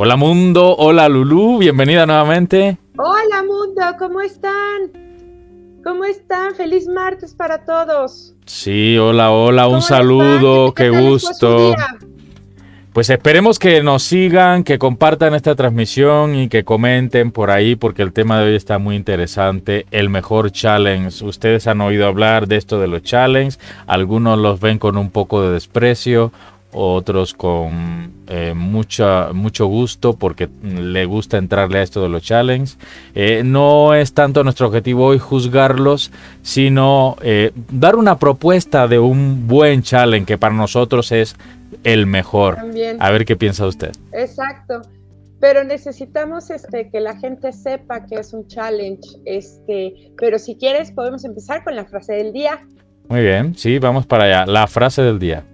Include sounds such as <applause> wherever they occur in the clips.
Hola mundo, hola Lulu, bienvenida nuevamente. Hola mundo, ¿cómo están? ¿Cómo están? Feliz martes para todos. Sí, hola, hola, un saludo, qué, gusto. Pues esperemos que nos sigan, que compartan esta transmisión y que comenten por ahí porque el tema de hoy está muy interesante. El mejor challenge. Ustedes han oído hablar de esto de los challenges. Algunos los ven con un poco de desprecio, otros con eh, mucho gusto porque le gusta entrarle a esto de los challenges. Eh, no es tanto nuestro objetivo hoy juzgarlos, sino eh, dar una propuesta de un buen challenge que para nosotros es el mejor. A ver qué piensa usted. Exacto. Pero necesitamos este, que la gente sepa que es un challenge. Este, pero si quieres, podemos empezar con la frase del día. Muy bien, sí, vamos para allá. La frase del día.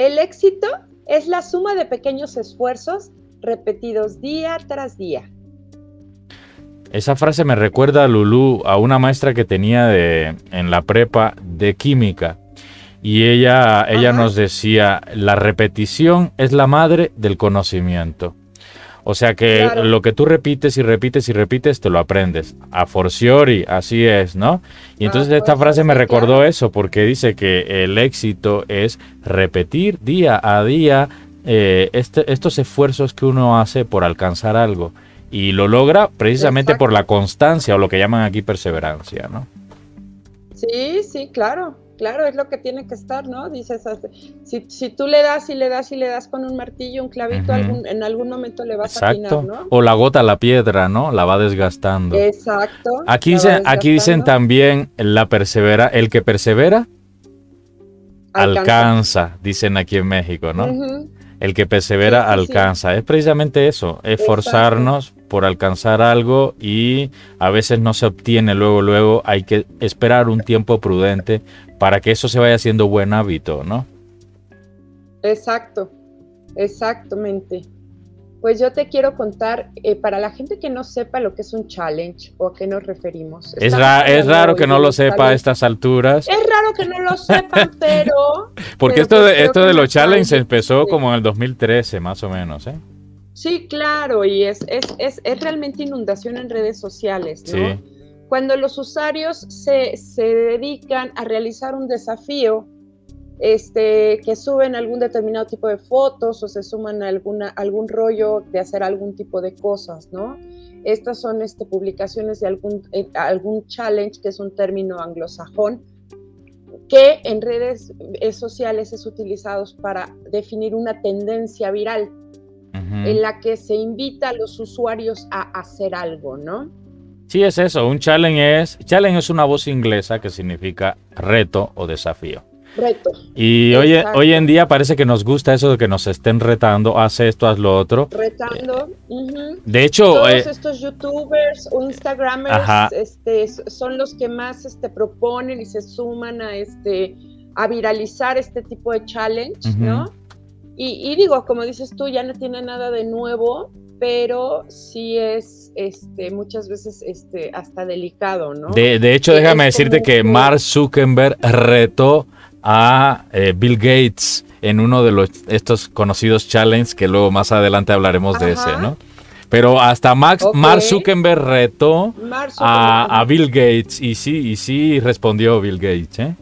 El éxito es la suma de pequeños esfuerzos repetidos día tras día. Esa frase me recuerda a Lulu, a una maestra que tenía de, en la prepa de química. Y ella, ella nos decía, la repetición es la madre del conocimiento. O sea que lo que tú repites y repites y repites, te lo aprendes. A forciori, así es, ¿no? Y entonces ah, esta pues, frase me recordó eso, porque dice que el éxito es repetir día a día eh, este, estos esfuerzos que uno hace por alcanzar algo. Y lo logra precisamente por la constancia o lo que llaman aquí perseverancia, ¿no? Sí, sí, claro claro, es lo que tiene que estar, ¿no? Dices, si, si tú le das y le das y le das con un martillo, un clavito, en algún momento le vas a atinar, ¿no? O la gota a la piedra, ¿no? La va desgastando. Exacto. Aquí, dicen, aquí dicen también la persevera, el que persevera alcanza, dicen aquí en México, ¿no? El que persevera alcanza. Es precisamente eso, esforzarnos por alcanzar algo y a veces no se obtiene luego, luego hay que esperar un tiempo prudente para que eso se vaya haciendo buen hábito, ¿no? Exacto, exactamente. Pues yo te quiero contar, eh, para la gente que no sepa lo que es un challenge o a qué nos referimos. Es, es raro que no lo sepa a estas alturas. Es raro que no lo sepan, <laughs> pero... Porque esto, de, pues esto de los challenges empezó como en el 2013, más o menos, ¿eh? Sí, claro, y es, es, es, es realmente inundación en redes sociales, ¿no? Sí cuando los usuarios se, dedican a realizar un desafío, este, que suben algún determinado tipo de fotos o se suman a alguna, algún rollo de hacer algún tipo de cosas, ¿no? Estas son este, publicaciones de algún, eh, algún challenge, que es un término anglosajón, que en redes eh, sociales es utilizado para definir una tendencia viral en la que se invita a los usuarios a hacer algo, ¿no? Sí, es eso. Un challenge es. Challenge es una voz inglesa que significa reto o desafío. Reto. Y hoy, hoy, en día parece que nos gusta eso de que nos estén retando, haz esto, haz lo otro. Retando. De hecho, todos eh, estos youtubers o instagramers este, son los que más este, proponen y se suman a este a viralizar este tipo de challenge, ¿no? Y, y, digo, como dices tú, ya no tiene nada de nuevo, pero sí es este, muchas veces este, hasta delicado, ¿no? De, hecho, déjame decirte que Mark Zuckerberg retó a eh, Bill Gates en uno de los, estos conocidos challenges que luego más adelante hablaremos de ese, ¿no? Pero hasta Max, Mark Zuckerberg retó A, a, Bill Gates y sí, y sí respondió Bill Gates, ¿eh?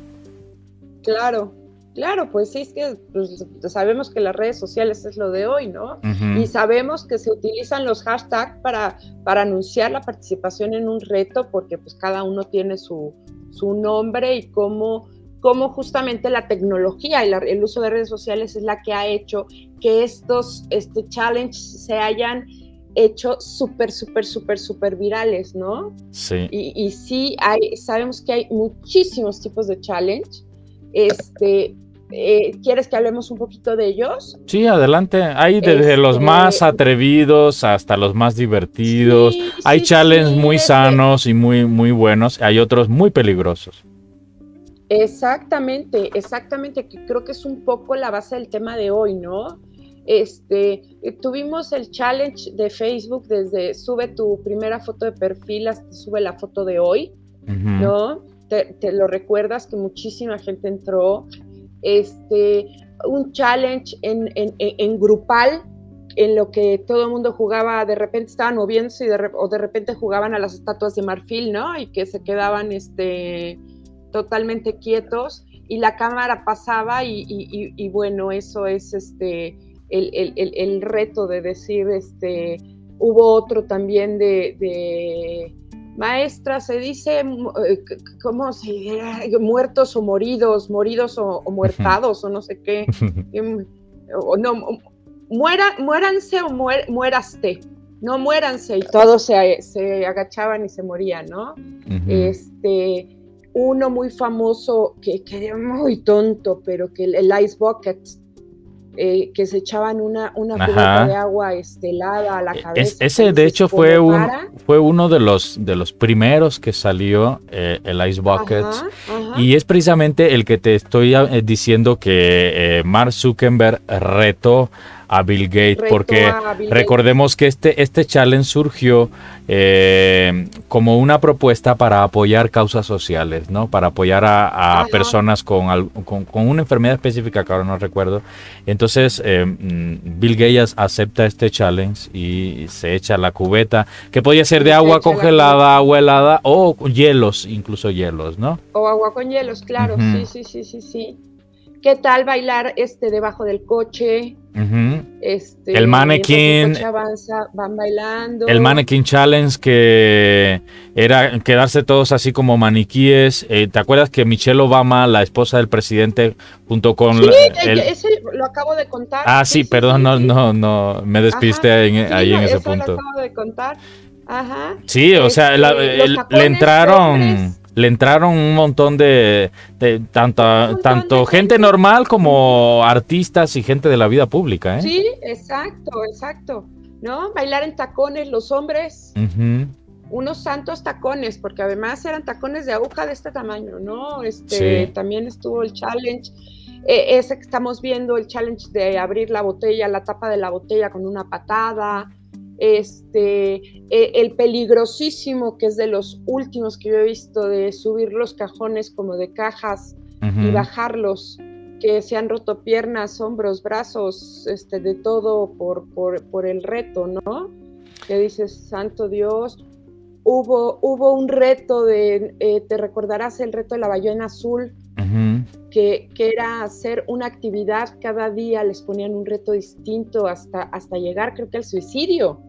Claro, Claro, pues sí, es que pues, sabemos que las redes sociales es lo de hoy, ¿no? Y sabemos que se utilizan los hashtags para, para anunciar la participación en un reto, porque pues cada uno tiene su, su nombre y cómo, cómo justamente la tecnología y el uso de redes sociales es la que ha hecho que estos este, challenges se hayan hecho súper, súper, súper, súper virales, ¿no? Sí. Y, y sí, hay, sabemos que hay muchísimos tipos de challenge. Este, eh, ¿Quieres que hablemos un poquito de ellos? Sí, adelante. Hay desde los este, más atrevidos hasta los más divertidos. Hay challenges muy sanos y muy, muy buenos. Hay otros muy peligrosos. Exactamente, exactamente, que creo que es un poco la base del tema de hoy, ¿no? Este, eh, tuvimos el challenge de Facebook desde sube tu primera foto de perfil hasta sube la foto de hoy, ¿no? te, lo recuerdas que muchísima gente entró, este, un challenge en, en, grupal en lo que todo el mundo jugaba, de repente estaban moviéndose y de, o de repente jugaban a las estatuas de marfil, ¿no? Y que se quedaban este, totalmente quietos y la cámara pasaba y, bueno, eso es este, el, reto de decir, este, hubo otro también de, maestra, se dice, eh, ¿cómo se Muertos o moridos, moridos o, muertados o no sé qué. <laughs> O no, muera, muéranse o mueraste, no muéranse y todos se, se, agachaban y se morían, ¿no? Este uno muy famoso que, que muy tonto, pero que el, Ice Bucket, eh, que se echaban una, una cubeta de agua estelada a la cabeza. ese de hecho fue, un, fue uno de los, de los primeros que salió, eh, el Ice Bucket, y es precisamente el que te estoy eh, diciendo que Mark Zuckerberg retó a Bill Gates, porque recordemos que este, este challenge surgió eh, como una propuesta para apoyar causas sociales, ¿no? Para apoyar a, personas con, con, una enfermedad específica que ahora no recuerdo. Entonces, eh, mm, Bill Gates acepta este challenge y se echa la cubeta, que podía ser de agua congelada, agua helada o hielos, incluso hielos, ¿no? O agua con hielos, claro, sí, sí, sí, sí, sí. ¿Qué tal bailar este debajo del coche? Este, el mannequin. van bailando. El mannequin challenge que era quedarse todos así como maniquíes. Eh, ¿Te acuerdas que Michelle Obama, la esposa del presidente, junto con. Sí, ese lo acabo de contar. Ah, sí, perdón, no, no, no, me despiste ahí en ese punto. Lo acabo de contar. Ajá. Sí, o sea, este, le entraron le entraron un montón de, tanto, tanto gente normal como artistas y gente de la vida pública. ¿eh? Sí, exacto, exacto. ¿No? Bailar en tacones los hombres. Unos santos tacones, porque además eran tacones de aguja de este tamaño, ¿no? Este, También estuvo el challenge. E, ese que estamos viendo, el challenge de abrir la botella, la tapa de la botella con una patada este, e, el peligrosísimo, que es de los últimos que yo he visto, de subir los cajones como de cajas y bajarlos, que se han roto piernas, hombros, brazos, este, de todo por, por, el reto, ¿no? Que dices, santo Dios, hubo, hubo un reto de, eh, te recordarás el reto de la ballena azul, que, que, era hacer una actividad cada día, les ponían un reto distinto hasta, hasta llegar, creo que al suicidio.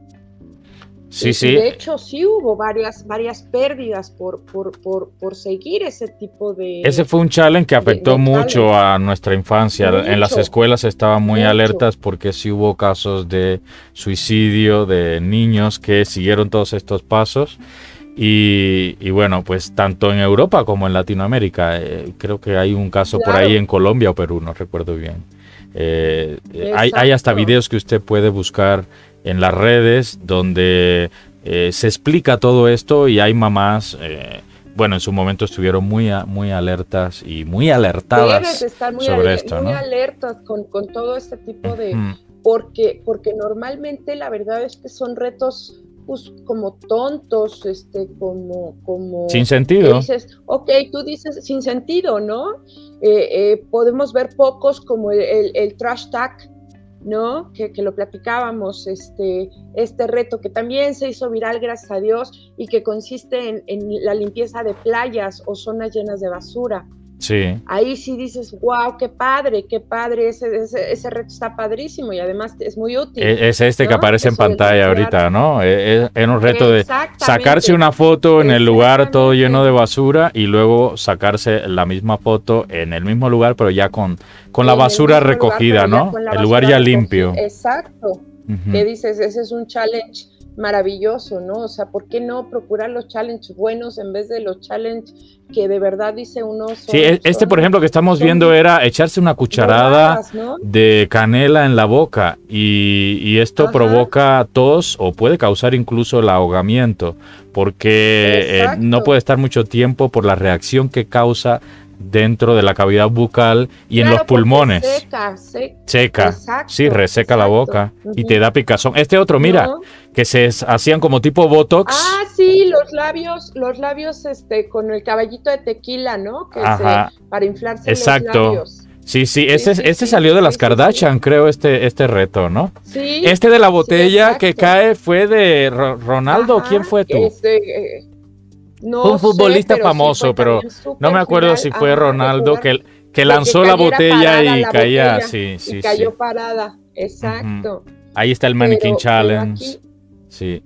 Sí, sí. De hecho, sí hubo varias, varias pérdidas por, por, por, por, seguir ese tipo de... Ese fue un challenge que afectó mucho a nuestra infancia. En las escuelas estaban muy alertas porque sí hubo casos de suicidio de niños que siguieron todos estos pasos. Y, y bueno, pues tanto en Europa como en Latinoamérica. Eh, creo que hay un caso por ahí en Colombia o Perú, no recuerdo bien. Eh, hay, hay hasta videos que usted puede buscar en las redes donde eh, se explica todo esto y hay mamás, eh, bueno, en su momento estuvieron muy, muy alertas y muy alertadas sobre esto, muy alertas con, todo este tipo de... porque, porque normalmente la verdad es que son retos pues, como tontos, este, como, como... Sin sentido. Dices, ok, tú dices sin sentido, ¿no? Eh, podemos ver pocos como el, el trash tag, ¿no? Que, lo platicábamos, este, este reto que también se hizo viral, gracias a Dios, y que consiste en, en la limpieza de playas o zonas llenas de basura. Sí. Ahí sí dices, wow, qué padre, qué padre, ese, ese, reto está padrísimo y además es muy útil. E, es este que aparece en pantalla ahorita, ¿no? E, es, un reto de sacarse una foto en el lugar todo lleno de basura y luego sacarse la misma foto en el mismo lugar, pero ya con, con la basura recogida, ¿no? El lugar ya limpio. Exacto. Que dices, ese es un challenge maravilloso, ¿no? O sea, ¿por qué no procurar los challenges buenos en vez de los challenges que de verdad dice uno? sí, e-, este, por ejemplo, que estamos viendo era echarse una cucharada de canela en la boca y, esto provoca tos o puede causar incluso el ahogamiento porque eh, no puede estar mucho tiempo por la reacción que causa dentro de la cavidad bucal y en los pulmones. Seca, seca. sí, reseca la boca y te da picazón. Este otro, mira, que se hacían como tipo botox. Ah, sí, los labios, los labios este con el caballito de tequila, ¿no? Que para inflarse Exacto. los labios. Sí, sí, este, este salió de las Kardashian, creo, este, este reto, ¿no? Sí. Este de la botella que cae fue de Ronaldo, ¿quién fue tú? Este, un futbolista famoso, pero no me acuerdo si fue Ronaldo que, que lanzó la botella y caía, sí, sí, cayó parada, exacto. Ahí está el Mannequin Challenge. Sí.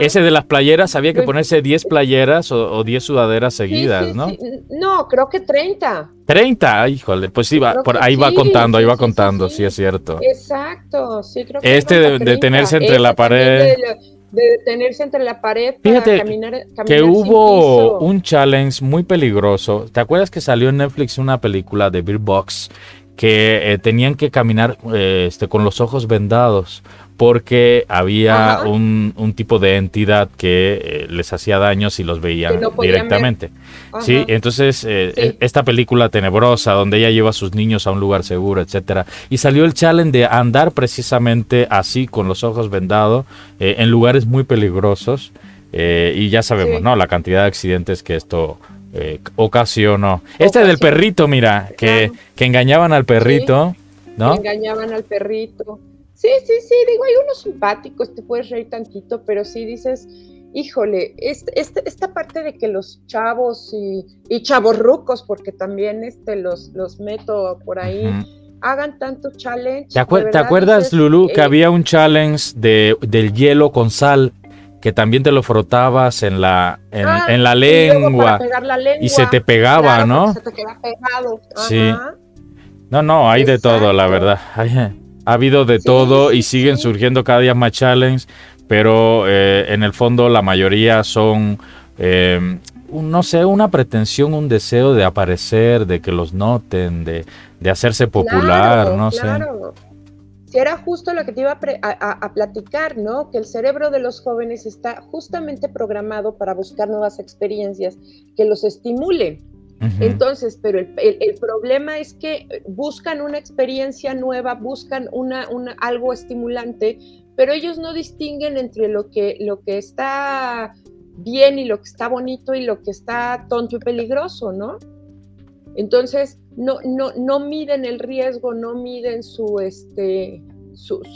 Ese de las playeras, había que ponerse 10 playeras o, 10 sudaderas seguidas, ¿no? No, creo que 30. 30, híjole, pues sí, va, por ahí va contando, ahí va contando, sí, es cierto. Exacto, sí, creo que Este de, de, tenerse entre la pared de detenerse entre la pared para Fíjate caminar, que hubo un challenge muy peligroso. ¿Te acuerdas que salió en Netflix una película de Beer Box que eh, tenían que caminar eh, este, con los ojos vendados porque había un, tipo de entidad que eh, les hacía daño si los veían directamente. Sí, entonces e, esta película tenebrosa donde ella lleva a sus niños a un lugar seguro, etcétera, y salió el challenge de andar precisamente así con los ojos vendados en lugares muy peligrosos y ya sabemos, ¿no? La cantidad de accidentes que esto eh, ocasionó. Este del perrito, mira, que, que engañaban al perrito, ¿no? engañaban al perrito. Sí, sí, sí, digo, hay unos simpáticos, te puedes reír tantito, pero sí dices, híjole, esta parte de que los chavos y, y chavos rucos, porque también este, los, los meto por ahí, hagan tanto challenge. ¿Te, acuerdas, Lulu, que eh, había un challenge de, del hielo con sal? que también te lo frotabas en la, en, ah, la, lengua, y se te pegaba, ¿no? Se te queda pegado. Sí. No, no, hay de todo, la verdad. Ha habido de todo y siguen surgiendo cada día más challenges, pero eh, en el fondo la mayoría son, eh, no sé, una pretensión, un deseo de aparecer, de que los noten, de, de hacerse popular, no claro. sé era justo lo que te iba a, platicar, ¿no? Que el cerebro de los jóvenes está justamente programado para buscar nuevas experiencias que los estimulen. Entonces, pero el, problema es que buscan una experiencia nueva, buscan una, algo estimulante, pero ellos no distinguen entre lo que, lo que está bien y lo que está bonito y lo que está tonto y peligroso, ¿no? Entonces, no, no, no miden el riesgo, no miden su, este,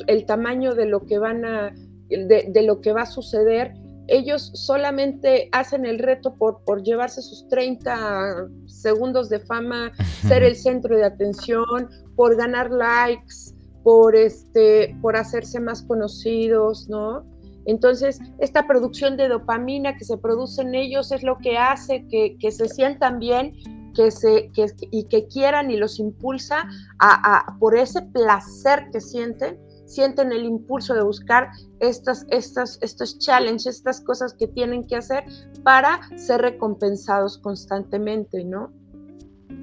el tamaño de lo que van a, de, lo que va a suceder. Ellos solamente hacen el reto por, por llevarse sus 30 segundos de fama, ser el centro de atención, por ganar likes, por, este, por hacerse más conocidos, ¿no? Entonces, esta producción de dopamina que se produce en ellos es lo que hace que, que se sientan bien que se, que, y que quieran y los impulsa a, por ese placer que sienten, sienten el impulso de buscar estas, estas, estos challenges, estas cosas que tienen que hacer para ser recompensados constantemente, ¿no?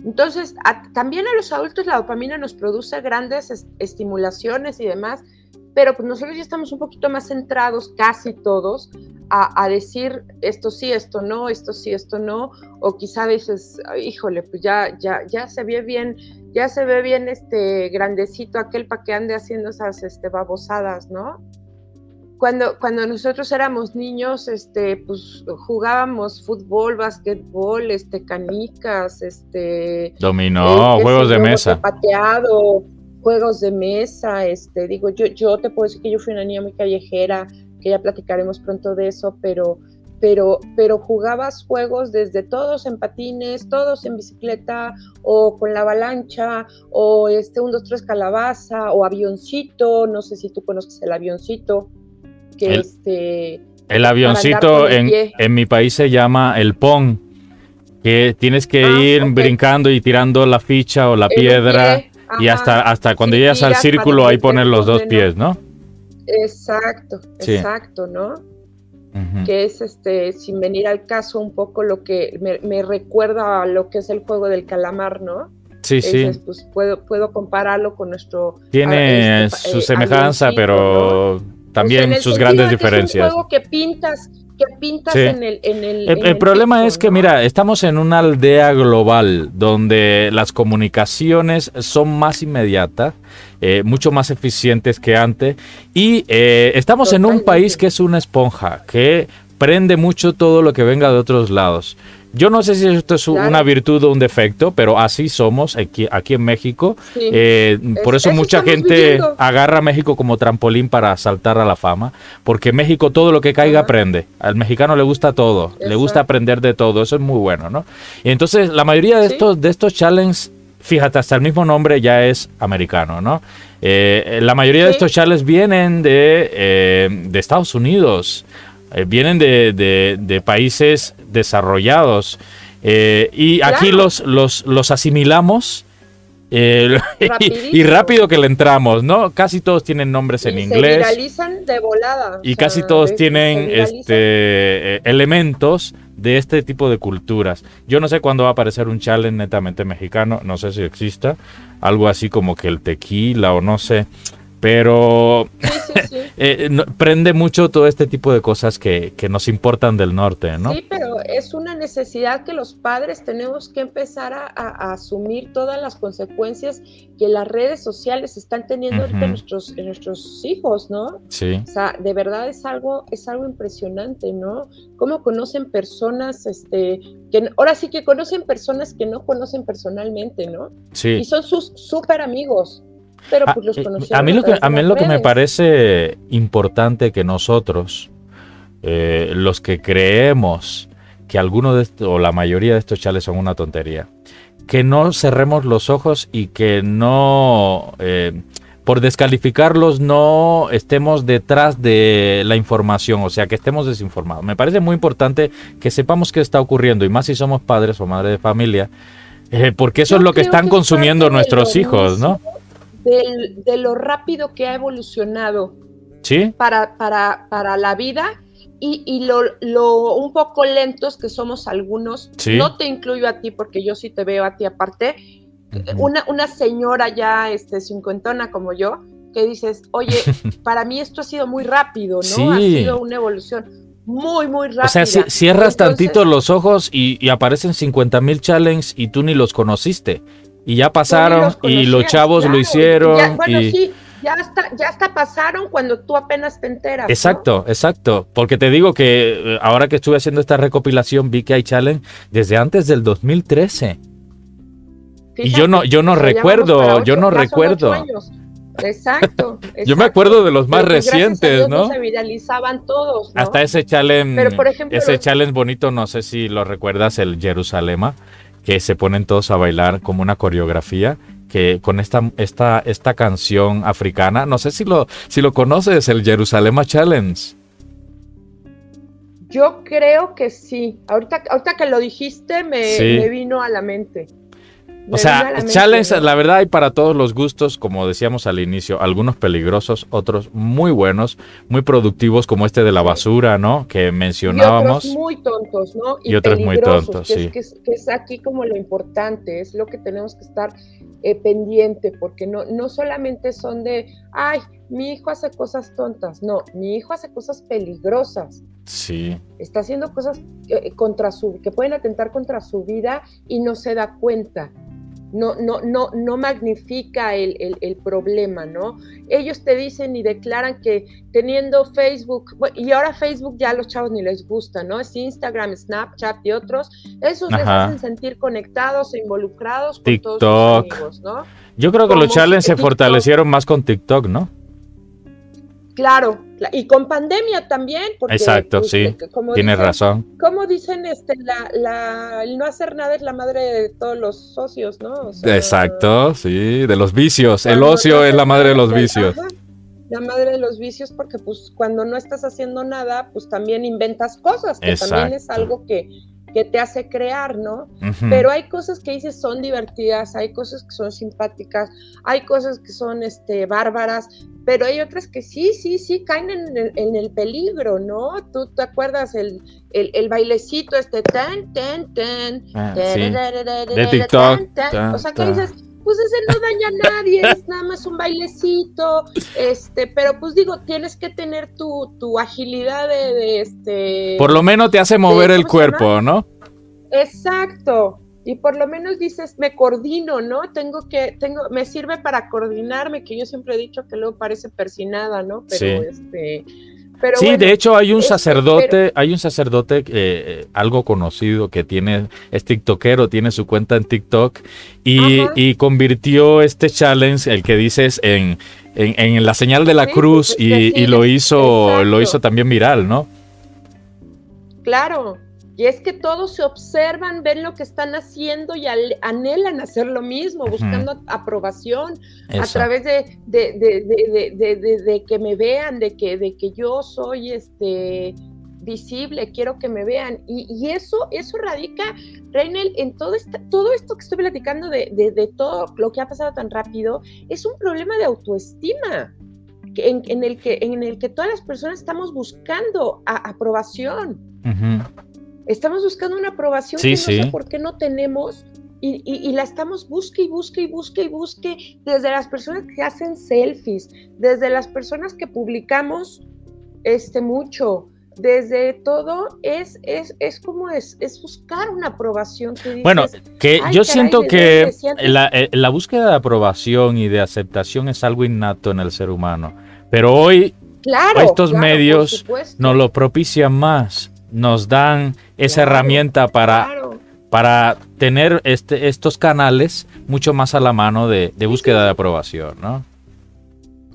Entonces, también a los adultos la dopamina nos produce grandes estimulaciones y demás, pero pues nosotros ya estamos un poquito más centrados, casi todos, a, decir esto sí, esto no, esto sí, esto no, o quizá dices, híjole, pues ya, ya, ya se ve bien, ya se ve bien este grandecito aquel para que ande haciendo esas este, babosadas, ¿no? Cuando, cuando nosotros éramos niños, este, pues jugábamos fútbol, básquetbol, este, canicas, este... Dominó, juegos de mesa. Pateado, juegos de mesa, este, digo, yo, yo te puedo decir que yo fui una niña muy callejera, que ya platicaremos pronto de eso, pero, pero, pero jugabas juegos desde todos en patines, todos en bicicleta, o con la avalancha, o este, un, dos, tres calabaza, o avioncito, no sé si tú conoces el avioncito, que el, este... El avioncito en, en, mi país se llama el pong, que tienes que ah, ir brincando y tirando la ficha o la piedra y hasta, hasta cuando llegas al círculo ahí poner los dos pies, ¿no? Exacto, exacto, ¿no? Que es este, sin venir al caso, un poco lo que me, recuerda a lo que es el juego del calamar, ¿no? Sí, sí. Pues puedo, puedo compararlo con nuestro. Tiene este, su eh, semejanza, pero también pues sus grandes diferencias. Es un juego que pintas, que pintas en el... En el, el, problema es que, mira, estamos en una aldea global donde las comunicaciones son más inmediatas, eh, mucho más eficientes que antes, y eh, estamos en un país que es una esponja, que prende mucho todo lo que venga de otros lados. Yo no sé si esto es una virtud o un defecto, pero así somos aquí, aquí en México. Eh, por eso, mucha gente agarra a México como trampolín para saltar a la fama, porque México todo lo que caiga aprende. Al mexicano le gusta todo, le gusta aprender de todo, eso es muy bueno, ¿no? Y entonces la mayoría de estos, de estos challenges, fíjate, hasta el mismo nombre ya es americano, ¿no? Eh, la mayoría de estos challenges vienen de, eh, de Estados Unidos. Vienen de, de, de, países desarrollados. Eh, y aquí los, los, los asimilamos eh, <laughs> y, rápido que le entramos, ¿no? Casi todos tienen nombres en inglés. de volada. Y casi todos tienen este, eh, elementos de este tipo de culturas. Yo no sé cuándo va a aparecer un challenge netamente mexicano, no sé si exista, algo así como que el tequila o no sé pero eh, prende mucho todo este tipo de cosas que, nos importan del norte, ¿no? Sí, pero es una necesidad que los padres tenemos que empezar a, asumir todas las consecuencias que las redes sociales están teniendo en nuestros, nuestros hijos, ¿no? Sí. O sea, de verdad es algo, es algo impresionante, ¿no? Cómo conocen personas, este, que ahora sí que conocen personas que no conocen personalmente, ¿no? Sí. Y son sus súper amigos. Pero pues los ah, eh, a mí lo que, a mí lo que me parece importante que nosotros, eh, los que creemos que algunos de estos, o la mayoría de estos chales son una tontería, que no cerremos los ojos y que no, eh, por descalificarlos, no estemos detrás de la información, o sea, que estemos desinformados. Me parece muy importante que sepamos qué está ocurriendo, y más si somos padres o madres de familia, porque eso es lo que están consumiendo nuestros hijos, ¿no? De lo rápido que ha evolucionado ¿Sí? para, para, para la vida y, y lo, lo, un poco lentos que somos algunos. No te incluyo a ti porque yo sí te veo a ti aparte. una, una señora ya este, cincuentona como yo, que dices, oye, <laughs> para mí esto ha sido muy rápido, ¿no? Ha sido una evolución muy, muy rápida. O sea, si, cierras tantito los ojos y, y aparecen 50 mil challenges y tú ni los conociste. Y ya pasaron y los chavos lo hicieron. Ya, bueno, sí, ya hasta, ya hasta pasaron cuando tú apenas te enteras. Exacto, exacto. Porque te digo que eh, ahora que estuve haciendo esta recopilación vi que hay challenge desde antes del 2013. y yo no, yo no recuerdo, yo no recuerdo. Exacto, <laughs> Yo me acuerdo de los más recientes, ¿no? Se viralizaban todos. Hasta ese challenge, ese challenge bonito, no sé si lo recuerdas, el Jerusalema que se ponen todos a bailar como una coreografía que con esta, esta, esta canción africana, no sé si lo, si lo conoces, el Jerusalema Challenge. Yo creo que sí. Ahorita, ahorita que lo dijiste me vino a la mente. O sea, challenge, la verdad hay para todos los gustos, como decíamos al inicio, algunos peligrosos, otros muy buenos, muy productivos, como este de la basura, ¿no? Que mencionábamos. Y otros muy tontos, ¿no? Y, otros muy tontos, sí. que es, aquí como lo importante, es lo que tenemos que estar eh, pendiente, porque no, no solamente son de, ay, mi hijo hace cosas tontas, no, mi hijo hace cosas peligrosas. Sí. Está haciendo cosas eh, contra su, que pueden atentar contra su vida y no se da cuenta no, no, no, no magnifica el, problema, ¿no? Ellos te dicen y declaran que teniendo Facebook, y ahora Facebook ya a los chavos ni les gusta, ¿no? Es Instagram, Snapchat y otros, esos les hacen sentir conectados e involucrados con todos sus amigos, ¿no? Yo creo que los challenges se fortalecieron más con TikTok, ¿no? Claro, y con pandemia también. Porque, Exacto, pues, sí, tienes razón. Como dicen, este, la, el no hacer nada es la madre de todos los socios, ¿no? Exacto, sí, de los vicios. El ocio es la madre de los vicios. la madre de los vicios porque pues cuando no estás haciendo nada, pues también inventas cosas, que también es algo que, que te hace crear, ¿no? Pero hay cosas que dices son divertidas, hay cosas que son simpáticas, hay cosas que son este, bárbaras, pero hay otras que sí, sí, sí caen en el, peligro, ¿no? Tú te acuerdas el, el, bailecito este, tan, tan, tan, de TikTok. o sea, que dices, pues ese no daña a nadie, es nada más un bailecito, este, pero pues digo, tienes que tener tu, tu agilidad de, este... Por lo menos te hace mover el cuerpo, ¿no? Exacto, y por lo menos dices, me coordino, ¿no? Tengo que, tengo, me sirve para coordinarme, que yo siempre he dicho que luego parece persinada, ¿no? Pero este sí, de hecho hay un sacerdote, hay un sacerdote eh, algo conocido que tiene, es tiktokero, tiene su cuenta en TikTok y, convirtió este challenge, el que dices, en, en, la señal de la cruz pues, y, lo hizo, lo hizo también viral, ¿no? Claro, y es que todos se observan, ven lo que están haciendo y anhelan hacer lo mismo, buscando aprobación a través de, de, que me vean, de que, de que yo soy este visible, quiero que me vean. Y, eso, eso radica, Reinel, en todo, todo esto que estoy platicando de, todo lo que ha pasado tan rápido, es un problema de autoestima. En, el, que, en el que todas las personas estamos buscando aprobación. Estamos buscando una aprobación que no sé por qué no tenemos y, la estamos busque y busque y busque y busque desde las personas que hacen selfies, desde las personas que publicamos este mucho, desde todo es, es, es como es, es buscar una aprobación. bueno, que yo siento que la, eh, la, búsqueda de aprobación y de aceptación es algo innato en el ser humano, pero hoy claro, estos medios nos lo propician más nos dan esa herramienta para, para tener este, estos canales mucho más a la mano de, búsqueda de aprobación, ¿no?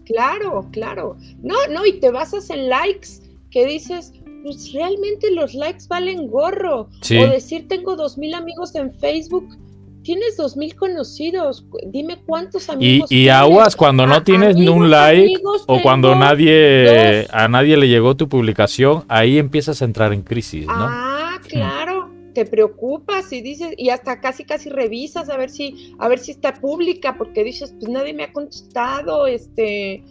Claro, claro. No, no, y te basas en likes que dices, pues realmente los likes valen gorro. O decir, tengo dos mil amigos en Facebook. Tienes dos mil conocidos, dime cuántos amigos. Y, y aguas cuando no tienes ni un like o cuando nadie a nadie le llegó tu publicación, ahí empiezas a entrar en crisis, ¿no? Ah, claro. Te preocupas y dices y hasta casi casi revisas a ver si a ver si está pública porque dices pues nadie me ha contestado, este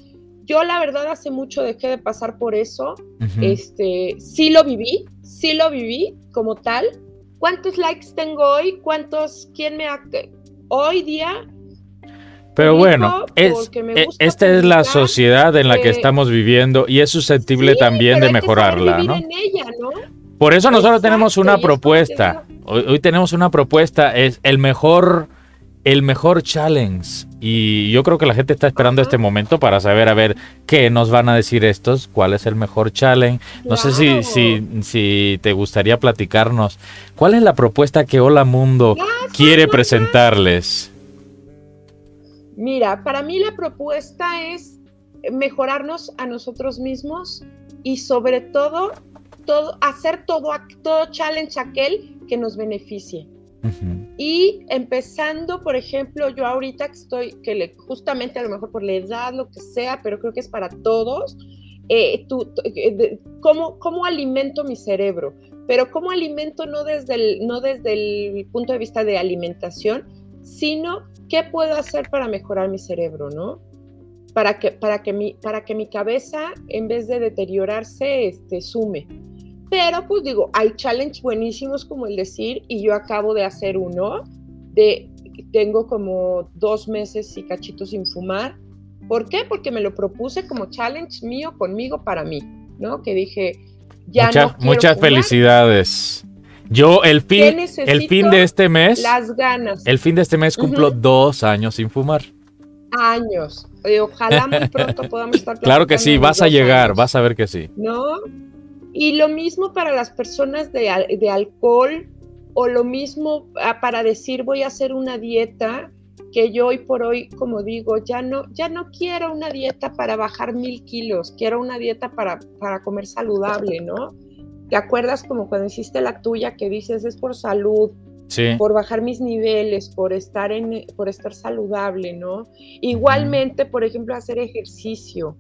yo la verdad hace mucho dejé de pasar por eso, este sí lo viví, sí lo viví como tal, ¿Cuántos likes tengo hoy? ¿Cuántos? ¿Quién me ha... Hoy día... Pero bueno, es, e, esta es la sociedad en la que estamos viviendo y es susceptible también de mejorarla, ¿no? Por eso nosotros tenemos una propuesta. Hoy, hoy, tenemos una propuesta, es el mejor el mejor challenge. Y yo creo que la gente está esperando este momento para saber a ver qué nos van a decir estos, cuál es el mejor challenge. No sé si, si, si, te gustaría platicarnos cuál es la propuesta que Hola Mundo quiere presentarles. Mira, para mí la propuesta es mejorarnos a nosotros mismos y sobre todo, todo hacer todo, todo challenge aquel que nos beneficie. Y empezando, por ejemplo, yo ahorita estoy, que le, justamente a lo mejor por la edad, lo que sea, pero creo que es para todos, eh, eh ¿cómo, alimento mi cerebro? Pero cómo alimento no desde, el, no desde el punto de vista de alimentación, sino qué puedo hacer para mejorar mi cerebro, ¿no? Para que, para que, mi, para que mi cabeza, en vez de deteriorarse, este, sume. Pero pues digo, hay challenges buenísimos como el decir, y yo acabo de hacer uno, de tengo como dos meses y cachitos sin fumar. ¿Por qué? Porque me lo propuse como challenge mío, conmigo, para mí, ¿no? Que dije, ya no Muchas felicidades. Yo el fin, el fin de este mes, las ganas. El fin de este mes cumplo dos años sin fumar. Años. ojalá muy pronto <laughs> podamos estar. Claro que sí, vas a llegar, vas a ver que sí. ¿No? Y lo mismo para las personas de, alcohol o lo mismo ah, para decir voy a hacer una dieta que yo hoy por hoy, como digo, ya no, ya no quiero una dieta para bajar mil kilos, quiero una dieta para, para comer saludable, ¿no? ¿Te acuerdas como cuando hiciste la tuya que dices es por salud, por bajar mis niveles, por estar en, por estar saludable, ¿no? Igualmente, por ejemplo, hacer ejercicio.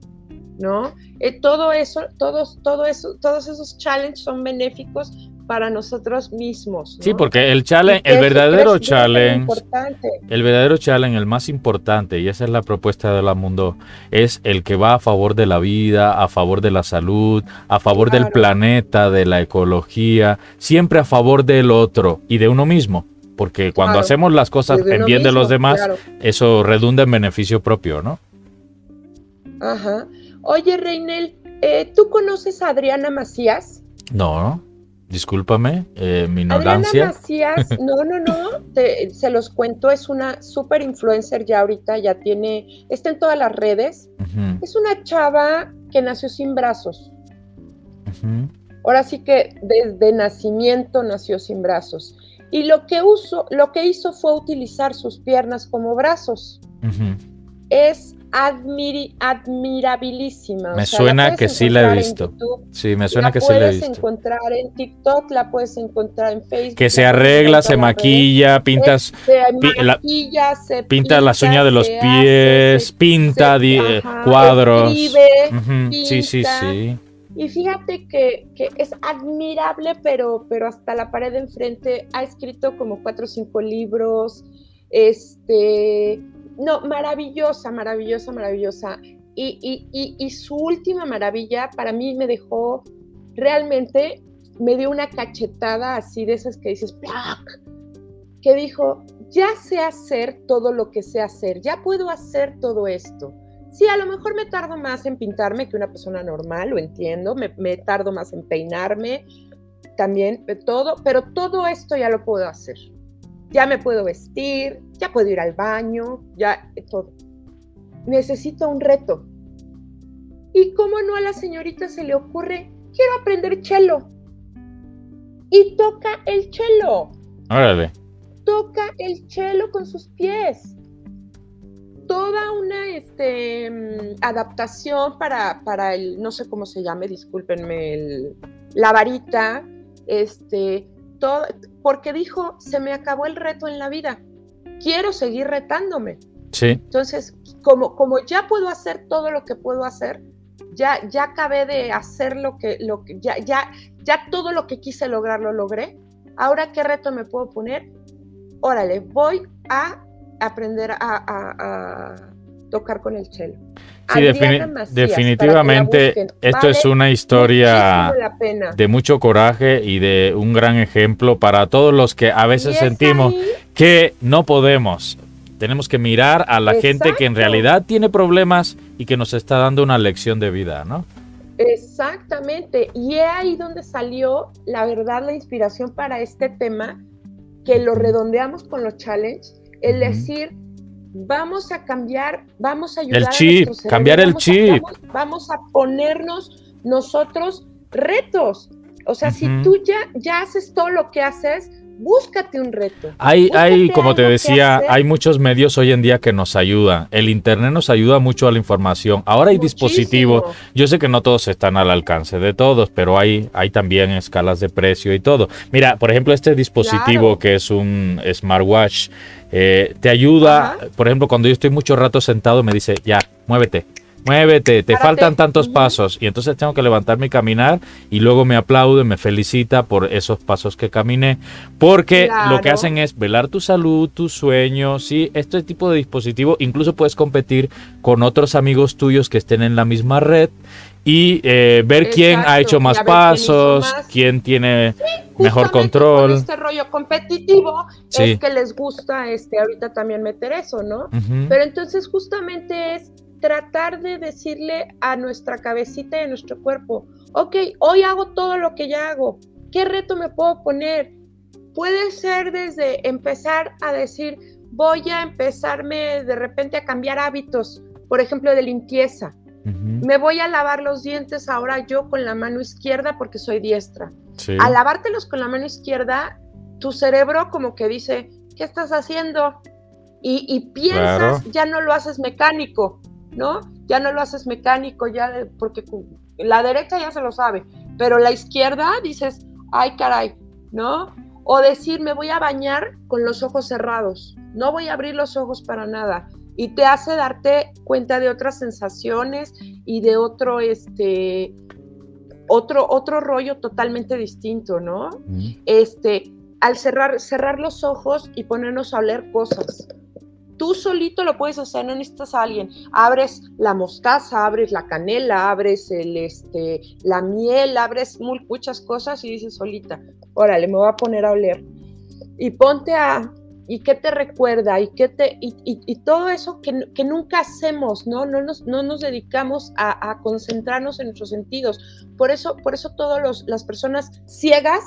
¿No? Eh, todo eso, todos, todo eso, todos esos challenges son benéficos para nosotros mismos. Sí, porque el challenge, el verdadero challenge, el verdadero challenge, el más importante, y esa es la propuesta de la mundo, es el que va a favor de la vida, a favor de la salud, a favor del planeta, de la ecología, siempre a favor del otro y de uno mismo porque cuando hacemos las cosas en bien de los demás, eso redunda en beneficio propio, ¿no? Ajá. Oye, Reinel, eh, ¿tú conoces a Adriana Macías? No, discúlpame, eh, mi ignorancia. Adriana Macías, <laughs> no, no, no, se los cuento, es una super influencer ya ahorita, ya tiene, está en todas las redes. Es una chava que nació sin brazos. Ahora sí que desde nacimiento nació sin brazos. Y lo que, lo que hizo fue utilizar sus piernas como brazos. Es admirabilísima. Me suena que sí la he visto. sí, me suena que sí la he visto. La puedes encontrar en TikTok, la puedes encuadrar en Facebook. Que se arregla, se maquilla, pintas, se pinta las uñas de los pies, pinta cuadros. sí, sí, sí. Y fíjate que, es admirable, pero, pero hasta la pared de enfrente ha escrito como cuatro o cinco libros. Este, no, maravillosa, maravillosa, maravillosa. Y, su última maravilla para mí me dejó realmente, me dio una cachetada así de esas que dices, ¡plac! que dijo, ya sé hacer todo lo que sé hacer, ya puedo hacer todo esto. Sí, a lo mejor me tardo más en pintarme que una persona normal, lo entiendo, me, me tardo más en peinarme, también todo, pero todo esto ya lo puedo hacer ya me puedo vestir, ya puedo ir al baño, ya todo. Necesito un reto. ¿Y cómo no a la señorita se le ocurre? Quiero aprender cello. Y toca el cello. Órale. Toca el cello con sus pies. Toda una este, mm, adaptación para, para el, no sé cómo se llame, discúlpenme, el, la varita, este, porque dijo, se me acabó el reto en la vida, quiero seguir retándome. Sí. Entonces, como, como ya puedo hacer todo lo que puedo hacer, ya, ya acabé de hacer lo que, lo que ya, ya, ya todo lo que quise lograr lo logré, ahora qué reto me puedo poner, órale, voy a aprender a, tocar con el cello. Sí, definitivamente esto es una historia de mucho coraje y de un gran ejemplo para todos los que a veces sentimos que no podemos. Tenemos que mirar a la gente que en realidad tiene problemas y que nos está dando una lección de vida, ¿no? Exactamente. Y es ahí donde salió, la verdad, la inspiración para este tema, que lo redondeamos con los challenges, el decir, vamos a cambiar, vamos a ayudar el chip, a cambiar el chip. vamos, a ponernos nosotros retos. O sea, si tú ya, ya haces todo lo que haces, búscate un reto. Hay, hay como te decía, hay muchos medios hoy en día que nos ayudan. El Internet nos ayuda mucho a la información. Ahora hay dispositivos, yo sé que no todos están al alcance de todos, pero hay, hay también escalas de precio y todo. Mira, por ejemplo, este dispositivo que es un smartwatch, eh, te ayuda, por ejemplo, cuando yo estoy mucho rato sentado, me dice, ya, muévete, muévete, te faltan tantos pasos. Y entonces tengo que levantarme y caminar y luego me aplaude, me felicita por esos pasos que caminé. Porque lo que hacen es velar tu salud, tus sueños, ¿sí? Este tipo de dispositivo, incluso puedes competir con otros amigos tuyos que estén en la misma red y eh, ver quién ha hecho más pasos, quién, tiene mejor control. este rollo competitivo es que les gusta este ahorita también meter eso, ¿no? Pero entonces justamente es tratar de decirle a nuestra cabecita y a nuestro cuerpo, ok, hoy hago todo lo que ya hago, ¿qué reto me puedo poner? Puede ser desde empezar a decir, voy a empezarme de repente a cambiar hábitos, por ejemplo, de limpieza. Me voy a lavar los dientes ahora yo con la mano izquierda porque soy diestra. Al lavártelos con la mano izquierda, tu cerebro como que dice, ¿qué estás haciendo? Y, piensas, ya no lo haces mecánico, ¿no? Ya no lo haces mecánico, ya porque la derecha ya se lo sabe, pero la izquierda dices, ay caray, ¿no? O decir, me voy a bañar con los ojos cerrados, no voy a abrir los ojos para nada. Y te hace darte cuenta de otras sensaciones y de otro, este, otro, otro rollo totalmente distinto, ¿no? Este, al cerrar, cerrar los ojos y ponernos a oler cosas. Tú solito lo puedes hacer, no necesitas a alguien. Abres la mostaza, abres la canela, abres el, este, la miel, abres muchas cosas y dices solita, órale, me voy a poner a oler. y ponte a, y qué te recuerda, y qué te, y, todo eso que, que, nunca hacemos, ¿no? No nos, no nos dedicamos a, a, concentrarnos en nuestros sentidos. Por eso, por eso todas las personas ciegas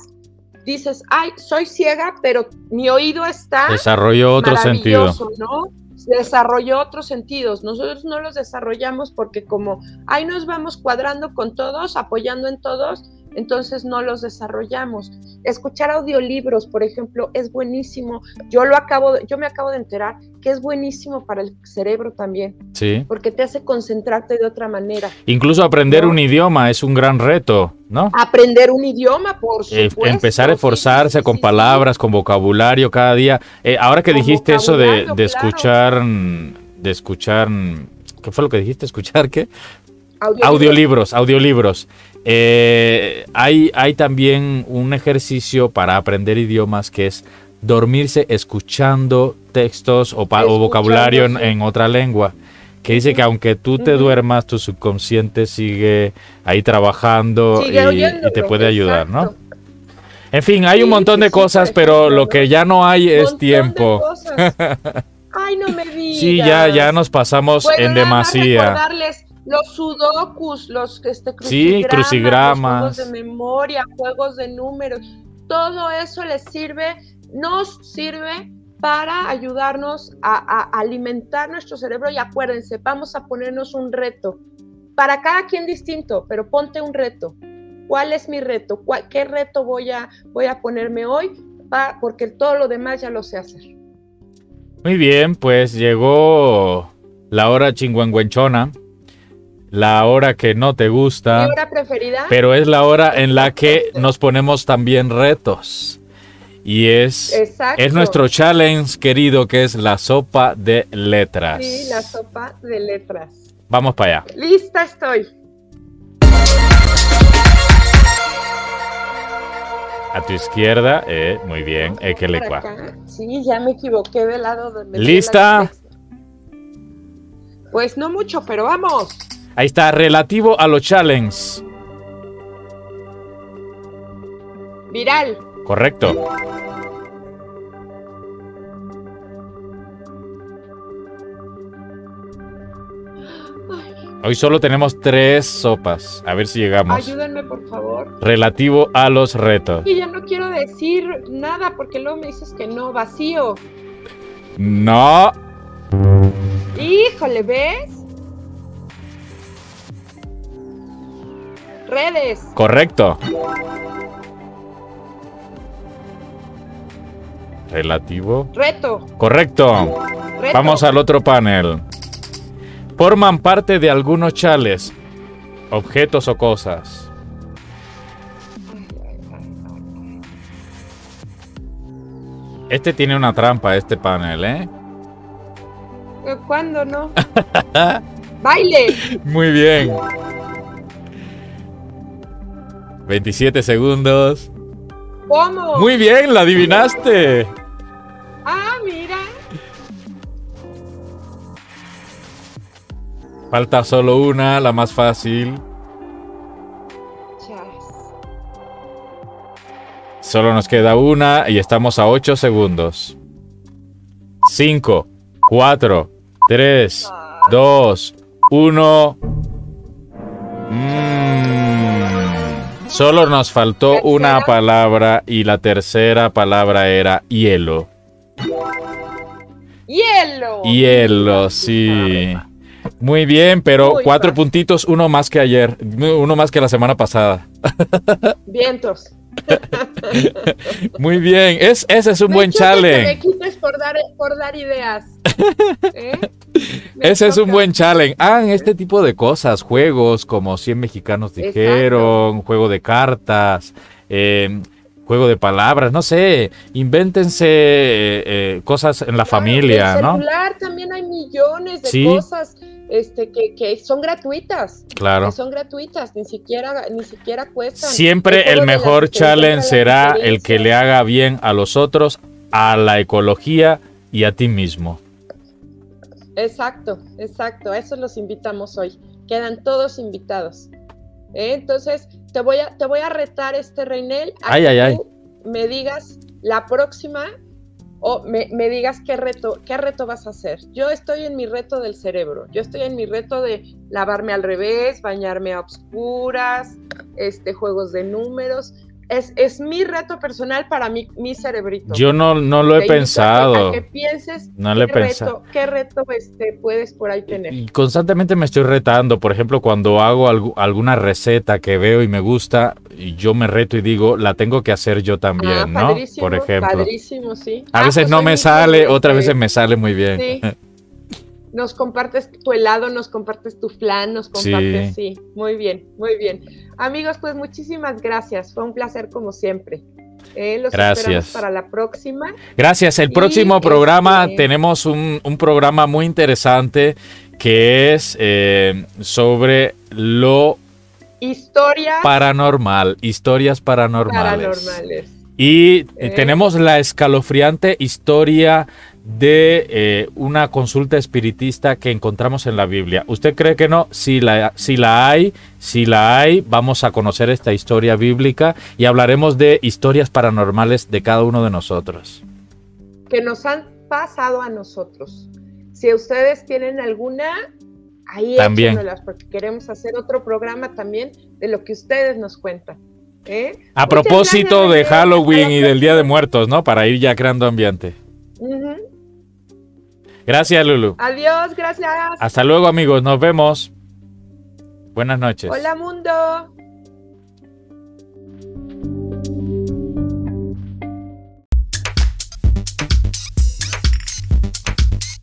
dices, ay, soy ciega, pero mi oído está. Desarrolló otro sentido. ¿no? Desarrolló otros sentidos. Nosotros no los desarrollamos porque, como ahí nos vamos cuadrando con todos, apoyando en todos, entonces no los desarrollamos. Escuchar audiolibros, por ejemplo, es buenísimo. Yo lo acabo, yo me acabo de enterar que es buenísimo para el cerebro también. Sí. Porque te hace concentrarte de otra manera. Incluso aprender un idioma es un gran reto, ¿no? Aprender un idioma, por eh, supuesto. empezar a esforzarse con palabras, con vocabulario cada día. Eh, ahora que dijiste eso de, escuchar, de escuchar, ¿qué fue lo que dijiste? ¿Escuchar qué? Audiolibros, audiolibros. Eh, hay, hay también un ejercicio para aprender idiomas que es dormirse escuchando textos o, vocabulario en, otra lengua. Que dice que aunque tú te duermas, tu subconsciente sigue ahí trabajando y, te puede ayudar, ¿no? En fin, hay un montón de cosas, pero lo que ya no hay es tiempo. <laughs> Ay, no me digas. Sí, ya, ya nos pasamos en demasía los sudokus, los este, crucigramas, juegos de memoria, juegos de números, todo eso les sirve, nos sirve para ayudarnos a, alimentar nuestro cerebro y acuérdense, vamos a ponernos un reto. Para cada quien distinto, pero ponte un reto. ¿Cuál es mi reto? ¿Qué reto voy a, voy a ponerme hoy? porque todo lo demás ya lo sé hacer. Muy bien, pues llegó la hora chingüengüenchona la hora que no te gusta. ¿Mi hora preferida? Pero es la hora en la que nos ponemos también retos. Y es, es nuestro challenge querido que es la sopa de letras. Sí, la sopa de letras. Vamos para allá. Lista estoy. A tu izquierda, eh, muy bien, eh, que le Sí, ya me equivoqué del lado donde. ¿Lista? Pues no mucho, pero vamos. Ahí está, relativo a los challenges. Viral. Correcto. Hoy solo tenemos tres sopas. A ver si llegamos. Ayúdenme, por favor. Relativo a los retos. Y ya no quiero decir nada porque luego me dices que no, vacío. No. Híjole, ¿ves? Redes. Correcto. Relativo. Reto. Correcto. Vamos al otro panel. Forman parte de algunos chales, objetos o cosas. Este tiene una trampa, este panel, ¿eh? ¿Cuándo no? <laughs> ¡Baile! Muy bien. 27 segundos. ¿Cómo? Muy bien, la adivinaste. Ah, mira. Falta solo una, la más fácil. Solo nos queda una y estamos a 8 segundos. 5, 4, 3, 2, 1. Solo nos faltó una palabra y la tercera palabra era hielo. Hielo. Hielo, sí. Muy bien, pero cuatro puntitos, uno más que ayer, uno más que la semana pasada. <laughs> Vientos. Muy bien, es, ese es un buen challenge. me por dar, por dar ideas. <laughs> ¿Eh? Ese es un buen challenge. Hagan este tipo de cosas, juegos como 100 mexicanos dijeron, juego de cartas, eh, juego de palabras, no sé, invéntense eh, cosas en la familia, en el celular también hay millones de cosas este, que, son gratuitas. Claro. son gratuitas, ni siquiera, ni siquiera cuestan. Siempre el mejor challenge será el que le haga bien a los otros, a la ecología y a ti mismo. Exacto, exacto. A eso los invitamos hoy. Quedan todos invitados. ¿Eh? Entonces, te voy, a, te voy a retar, este Reinel, a ay, ay, ay. me digas la próxima o me, me, digas qué reto, qué reto vas a hacer. Yo estoy en mi reto del cerebro, yo estoy en mi reto de lavarme al revés, bañarme a obscuras, este, juegos de números es, mi reto personal para mi, mi cerebrito. Yo no, no lo he pensado. que pienses no lo he pensado. qué reto este, puedes por ahí tener. Y constantemente me estoy retando. Por ejemplo, cuando hago alguna receta que veo y me gusta, yo me reto y digo, la tengo que hacer yo también, ah, ¿no? Por ejemplo. Padrísimo, sí. A veces pues no me sale, otras veces me sale muy bien. Sí. <laughs> nos compartes tu helado, nos compartes tu flan, nos compartes, sí. muy bien, muy bien. Amigos, pues muchísimas gracias, fue un placer como siempre. Eh, los gracias. para la próxima. Gracias. El próximo programa este, tenemos un, programa muy interesante que es eh, sobre lo historia paranormal, historias paranormales. paranormales. Y eh. tenemos la escalofriante historia de eh, una consulta espiritista que encontramos en la Biblia. ¿Usted cree que no? Si la, si la hay, si la hay, vamos a conocer esta historia bíblica y hablaremos de historias paranormales de cada uno de nosotros. Que nos han pasado a nosotros. Si ustedes tienen alguna, ahí también. porque queremos hacer otro programa también de lo que ustedes nos cuentan. ¿eh? A propósito de Halloween y del Día de Muertos, ¿no? Para ir ya creando ambiente. Gracias, Lulu. Adiós, gracias. Hasta luego, amigos. Nos vemos. Buenas noches. Hola, mundo.